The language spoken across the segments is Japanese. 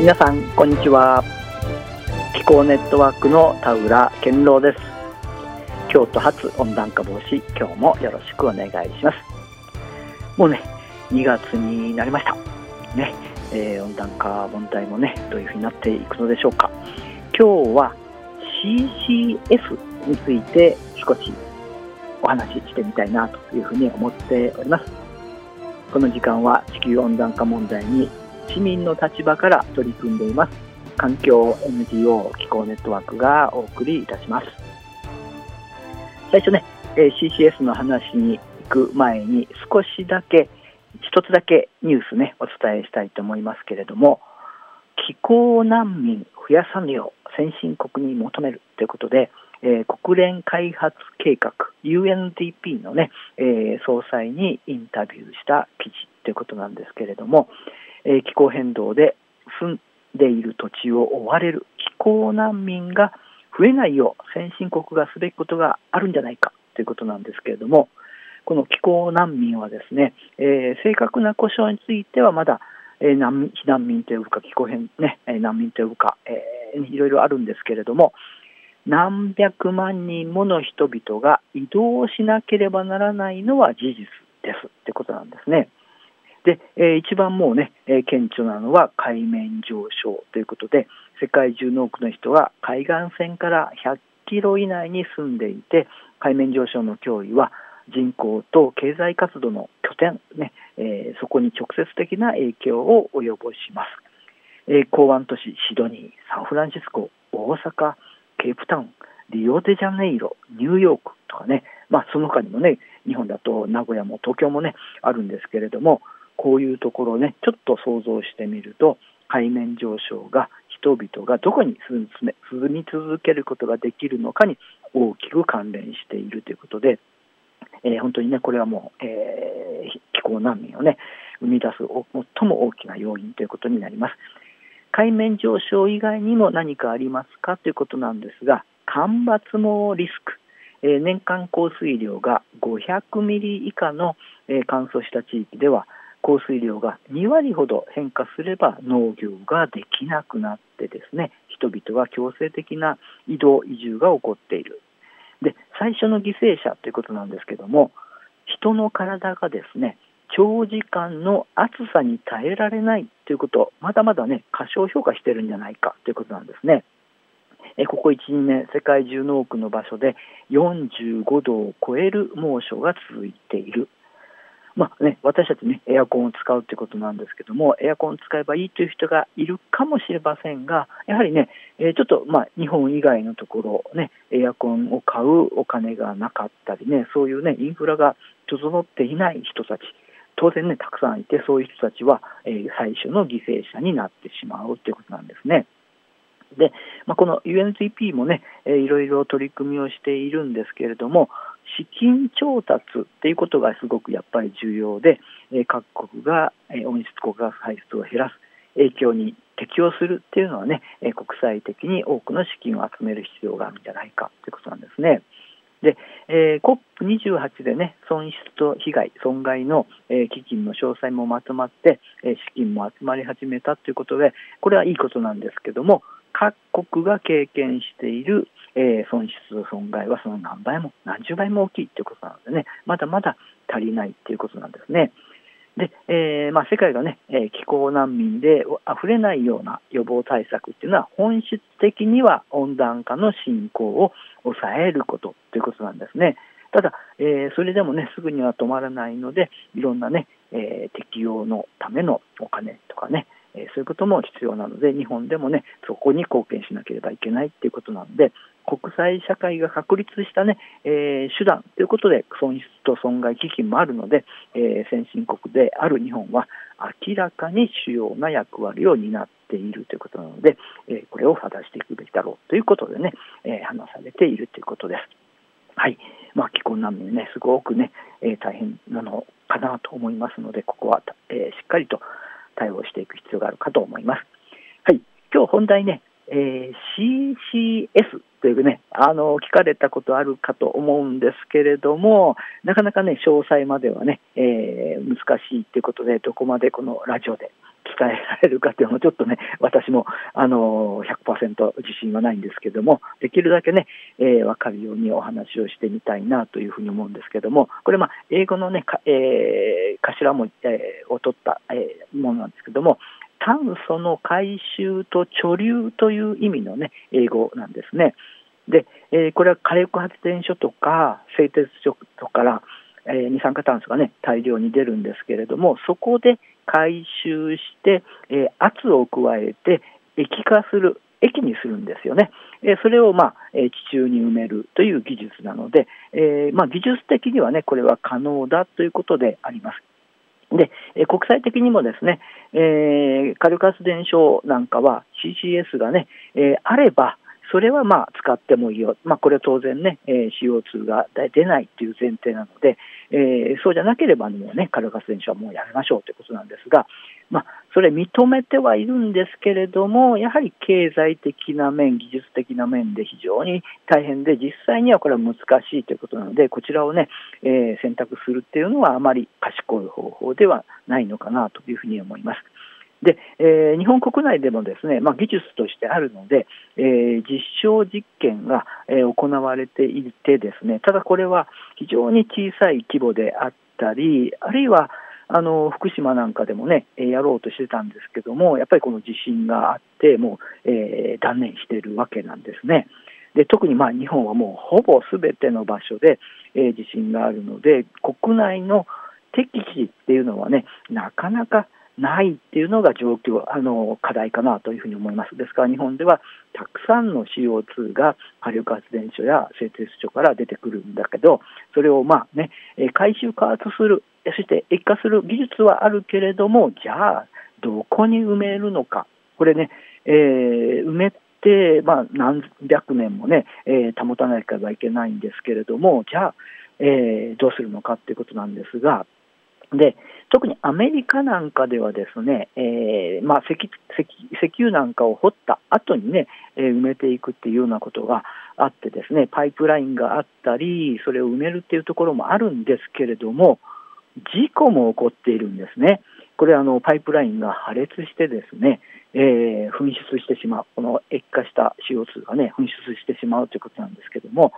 皆さんこんにちは。気候ネットワークの田浦健郎です。京都発温暖化防止今日もよろしくお願いします。もうね2月になりました。ね、えー、温暖化問題もねどういうふうになっていくのでしょうか。今日は CCS について少しお話ししてみたいなというふうに思っております。この時間は地球温暖化問題に市民の立場から取り組んでいます。環境 NGO 気候ネットワークがお送りいたします。最初ね CCS の話に行く前に少しだけ一つだけニュースねお伝えしたいと思いますけれども気候難民増やさぬよう先進国に求めるということで、えー、国連開発計画 UNDP のね、えー、総裁にインタビューした記事ということなんですけれども、え、気候変動で住んでいる土地を追われる気候難民が増えないよう先進国がすべきことがあるんじゃないかということなんですけれどもこの気候難民はですね、えー、正確な故障についてはまだ、えー、難避難民と呼ぶか気候変、ね、難民と呼ぶか、えー、いろいろあるんですけれども何百万人もの人々が移動しなければならないのは事実ですってことなんですね。で、えー、一番もうね、えー、顕著なのは海面上昇ということで、世界中の多くの人は海岸線から100キロ以内に住んでいて、海面上昇の脅威は人口と経済活動の拠点、ねえー、そこに直接的な影響を及ぼします。え、港湾都市シドニー、サンフランシスコ、大阪、ケープタウン、リオデジャネイロ、ニューヨークとかね、まあ、その他にもね、日本だと名古屋も東京もね、あるんですけれども、こういうところをねちょっと想像してみると海面上昇が人々がどこに住み続けることができるのかに大きく関連しているということで、えー、本当にねこれはもう、えー、気候難民をね生み出す最も大きな要因ということになります。海面上昇以外にも何かありますかということなんですが干ばつもリスク、えー、年間降水量が500ミリ以下の、えー、乾燥した地域では降水量が2割ほど変化すれば農業ができなくなってですね人々は強制的な移動移住が起こっているで最初の犠牲者ということなんですけども人の体がですね長時間の暑さに耐えられないということまだまだね過小評価してるんじゃないかということなんですね。えここ1、2年、世界中の多くの場所で45度を超える猛暑が続いているまあね、私たちね、エアコンを使うということなんですけども、エアコンを使えばいいという人がいるかもしれませんが、やはりね、えちょっと、まあ、日本以外のところ、ね、エアコンを買うお金がなかったりね、そういうね、インフラが整っていない人たち、当然ね、たくさんいて、そういう人たちは、えー、最初の犠牲者になってしまうということなんですね。で、まあ、この UNGP もね、えー、いろいろ取り組みをしているんですけれども、資金調達っていうことがすごくやっぱり重要で、え各国が、え温室効果ガス排出を減らす影響に適応するっていうのはね、え国際的に多くの資金を集める必要があるんじゃないかということなんですね。で、えー、COP28 でね、損失と被害、損害の、えー、基金の詳細もまとまって、えー、資金も集まり始めたということで、これはいいことなんですけども、各国が経験している、えー、損失損害はその何倍も何十倍も大きいということなのでねまだまだ足りないということなんですね。で、えーまあ、世界がね、えー、気候難民で溢れないような予防対策っていうのは本質的には温暖化の進行を抑えることということなんですね。ただ、えー、それでもねすぐには止まらないのでいろんなね、えー、適用のためのお金とかね、えそういうことも必要なので日本でもねそこに貢献しなければいけないっていうことなので国際社会が確立したね、えー、手段ということで損失と損害基金もあるので、えー、先進国である日本は明らかに主要な役割を担っているということなので、えー、これを果たしていくべきだろうということでね、え話されているということです。はい、まあ、気候難民ね、すごくね、え大変なのかなと思いますので、ここは、えしっかりと対応していく必要があるかと思います。はい、今日本題ね、えー、CCS というね、あの、聞かれたことあるかと思うんですけれども、なかなかね、詳細まではね、えー、難しいということで、どこまでこのラジオで伝えられるかというのもちょっとね私もあの100%自信はないんですけどもできるだけね、えー、分かるようにお話をしてみたいなというふうに思うんですけどもこれまあ英語のねか、えー、頭文字、えー、を取った、えー、ものなんですけども炭素の回収と貯留という意味のね英語なんですね。で、えー、これは火力発電所とか製鉄所とから、えー、二酸化炭素がね大量に出るんですけれどもそこで回収して、えー、圧を加えて液化する液にするんですよね。えそれを、まあ、え地中に埋めるという技術なので、え、まあ、技術的にはねこれは可能だということであります。で、え国際的にもですね、えー、火力発電所なんかは CCS がね、えー、あれば、それはまあ使ってもいいよ、まあ、これは当然ね、えー、CO2 が出ないという前提なので、えー、そうじゃなければもうね、火力発電所はもうやめましょうということなんですが、まあ、それ認めてはいるんですけれども、やはり経済的な面、技術的な面で非常に大変で、実際にはこれは難しいということなので、こちらをね、えー、選択するっていうのはあまり賢い方法ではないのかなというふうに思います。で、えー、日本国内でもですね、まあ、技術としてあるので、えー、実証実験が、えー、行われていてですね、ただこれは非常に小さい規模であったり、あるいはあの福島なんかでもね、やろうとしてたんですけども、やっぱりこの地震があって、もう、えー、断念しているわけなんですね。で特にまあ日本はもうほぼすべての場所で、えー、地震があるので、国内の適地っていうのはね、なかなかないっていうのが状況、あの課題かなというふうに思います。ですから日本ではたくさんの CO2 が火力発電所や製鉄所から出てくるんだけど、それをまあね、回収加圧する、そして液化する技術はあるけれども、じゃあどこに埋めるのか、これね、えー、埋めて、まあ、何百年もね、えー、保たなければいけないんですけれども、じゃあ、えー、どうするのかっていうことなんですが、で特にアメリカなんかではですね、えーまあ石、石油なんかを掘った後にね、えー、埋めていくっていうようなことがあってですねパイプラインがあったりそれを埋めるっていうところもあるんですけれども事故も起こっているんですね。これあのパイプラインが破裂してですね、えー、噴出してしまうこの液化した CO2 がね噴出してしまうということなんですけども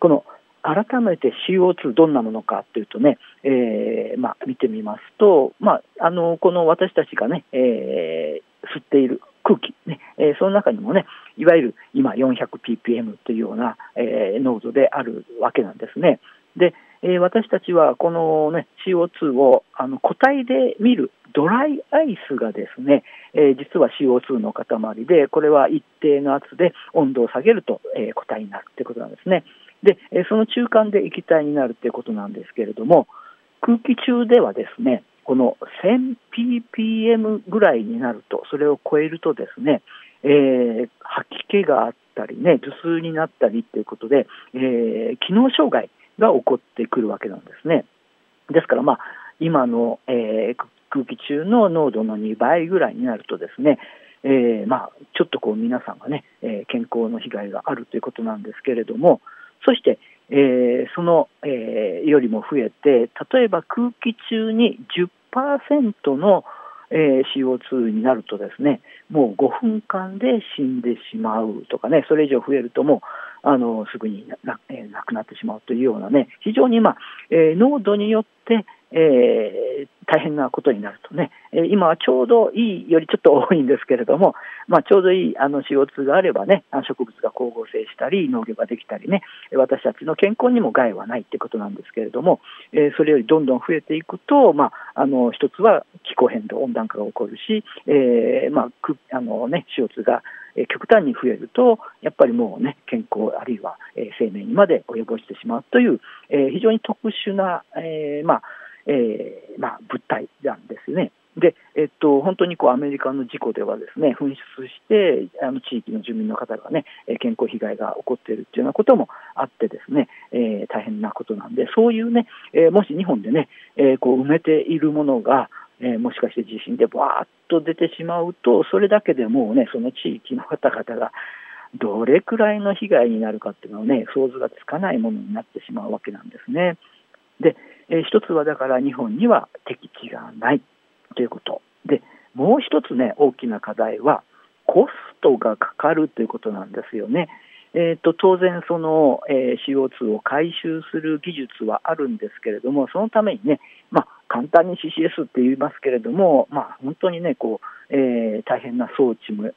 この改めて CO2 どんなものかというとね、えーまあ、見てみますと、まあ、あのこの私たちがね、えー、吸っている空気、ねえー、その中にもねいわゆる今 400ppm というような、えー、濃度であるわけなんですね。で、えー、私たちはこの、ね、CO2 をあの固体で見るドライアイスがですね、えー、実は CO2 の塊でこれは一定の圧で温度を下げると、えー、固体になるということなんですね。で、その中間で液体になるということなんですけれども、空気中ではですね、この 1000ppm ぐらいになると、それを超えるとですね、えー、吐き気があったりね、頭痛になったりということで、えー、機能障害が起こってくるわけなんですね。ですから、まあ、今の、えー、空気中の濃度の2倍ぐらいになるとですね、えー、まあ、ちょっとこう皆さんがね、えー、健康の被害があるということなんですけれども、そして、えー、その、えー、よりも増えて、例えば空気中に10%の、えー、CO2 になるとですね、もう5分間で死んでしまうとかね、それ以上増えるともう、あのすぐにな,、えー、亡くなってしまうというようなね、非常に、まあえー、濃度によって、えー、大変なことになるとね、え今はちょうどいいよりちょっと多いんですけれども、まあ、ちょうどいいあの CO2 があればね、植物が光合成したり、農業ができたりね、私たちの健康にも害はないってことなんですけれども、えそれよりどんどん増えていくと、まあ、あの一つは気候変動、温暖化が起こるし、えー、まああのね、CO2 が極端に増えると、やっぱりもうね、健康あるいは生命にまで及ぼしてしまうという、えー、非常に特殊な、えー、まあえーまあ、物体なんですね。で、えっと、本当にこうアメリカの事故ではですね噴出してあの地域の住民の方がね健康被害が起こっているというようなこともあってですね、えー、大変なことなんでそういうね、えー、もし日本でね、えー、こう埋めているものがえー、もしかして地震でわーっと出てしまうとそれだけでもうねその地域の方々がどれくらいの被害になるかっていうのはね想像がつかないものになってしまうわけなんですね。で、えー、一つはだから日本には敵地がないということでもう一つね、大きな課題は、コストがかかるということなんですよね。えーと、当然その、えー、CO2 を回収する技術はあるんですけれども、そのためにね、まあ、簡単に CCS って言いますけれども、まあ、本当にねこう、えー、大変な装置も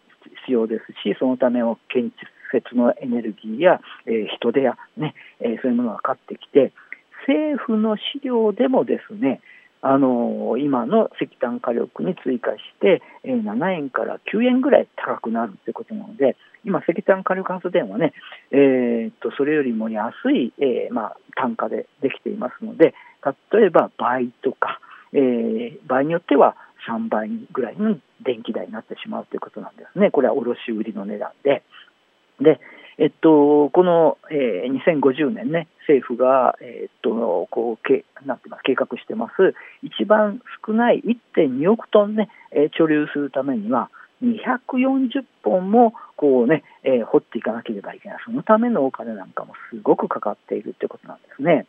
必要ですし、そのための建設のエネルギーや、えー、人手や、ねえ、そういうものがかかってきて、政府の資料でもですね、あの今の石炭火力に追加して、え、7円から9円ぐらい高くなるということなので、今、石炭火力発電はね、えー、っとそれよりも安い、えーまあ、単価でできていますので、例えば倍とか、えー、場合によっては3倍ぐらいの電気代になってしまうということなんですね、これは卸売の値段で。でえっと、この、えー、2050年ね、政府が、えー、っとこうけなんています計画してます、一番少ない1.2億トンね、えー、貯留するためには、240本もこうね、えー、掘っていかなければいけない、そのためのお金なんかもすごくかかっているということなんですね。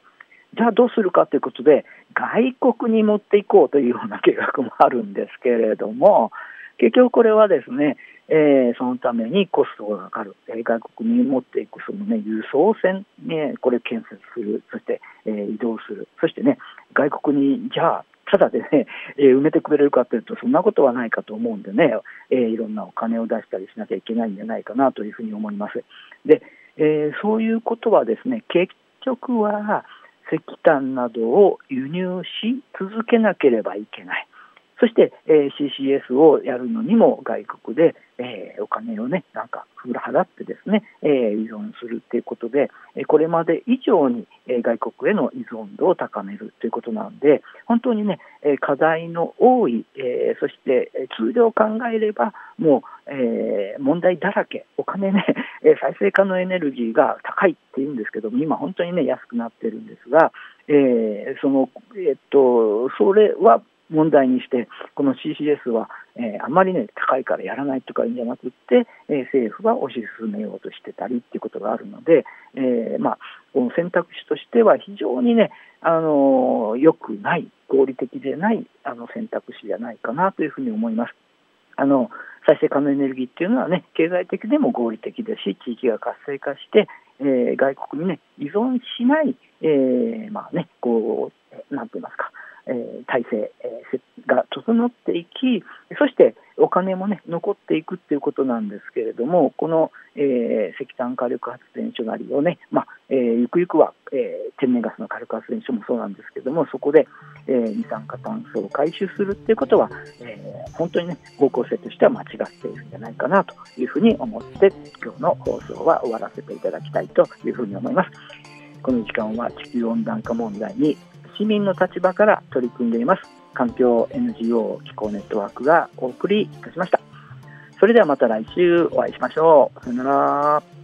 じゃあどうするかということで、外国に持っていこうというような計画もあるんですけれども、結局これはですね、えー、そのためにコストがかかる、えー、外国に持っていくその、ね、輸送船、ね、これ建設する、そして、えー、移動する、そしてね、外国にじゃあ、ただでね、えー、埋めてくれるかというと、そんなことはないかと思うんでね、えー、いろんなお金を出したりしなきゃいけないんじゃないかなというふうに思います。で、えー、そういうことはですね、結局は石炭などを輸入し続けなければいけない。そして、えー、CCS をやるのにも外国で、えー、お金をね、なんか払ってですね、えー、依存するということで、えこれまで以上にえ外国への依存度を高めるということなので、本当にね、え課題の多い、えー、そして通常考えれば、もう、えー、問題だらけ、お金ね、再生可能エネルギーが高いっていうんですけども、今、本当にね、安くなってるんですが、えー、その、えっと、それは問題にして、この CCS は、えー、あまりね、高いからやらないとかいうんじゃなくって、えー、政府は推し進めようとしてたりっていうことがあるので、えー、まあ、この選択肢としては非常にね、あの良くない、合理的でないあの選択肢じゃないかなというふうに思います。あの再生可能エネルギーっていうのはね、経済的でも合理的ですし、地域が活性化して、えー、外国にね、依存しない、えー、まあね、こう、なんて言いますか、え、体制、が整っていき、そしてお金もね、残っていくっていうことなんですけれども、この、えー、石炭火力発電所なりをね、まあえー、ゆくゆくは、えー、天然ガスの火力発電所もそうなんですけれども、そこで、えー、二酸化炭素を回収するっていうことは、えー、本当にね、方向性としては間違っているんじゃないかなというふうに思って、今日の放送は終わらせていただきたいというふうに思います。この時間は地球温暖化問題に市民の立場から取り組んでいます。環境 NGO 気候ネットワークがお送りいたしました。それではまた来週お会いしましょう。さよなら。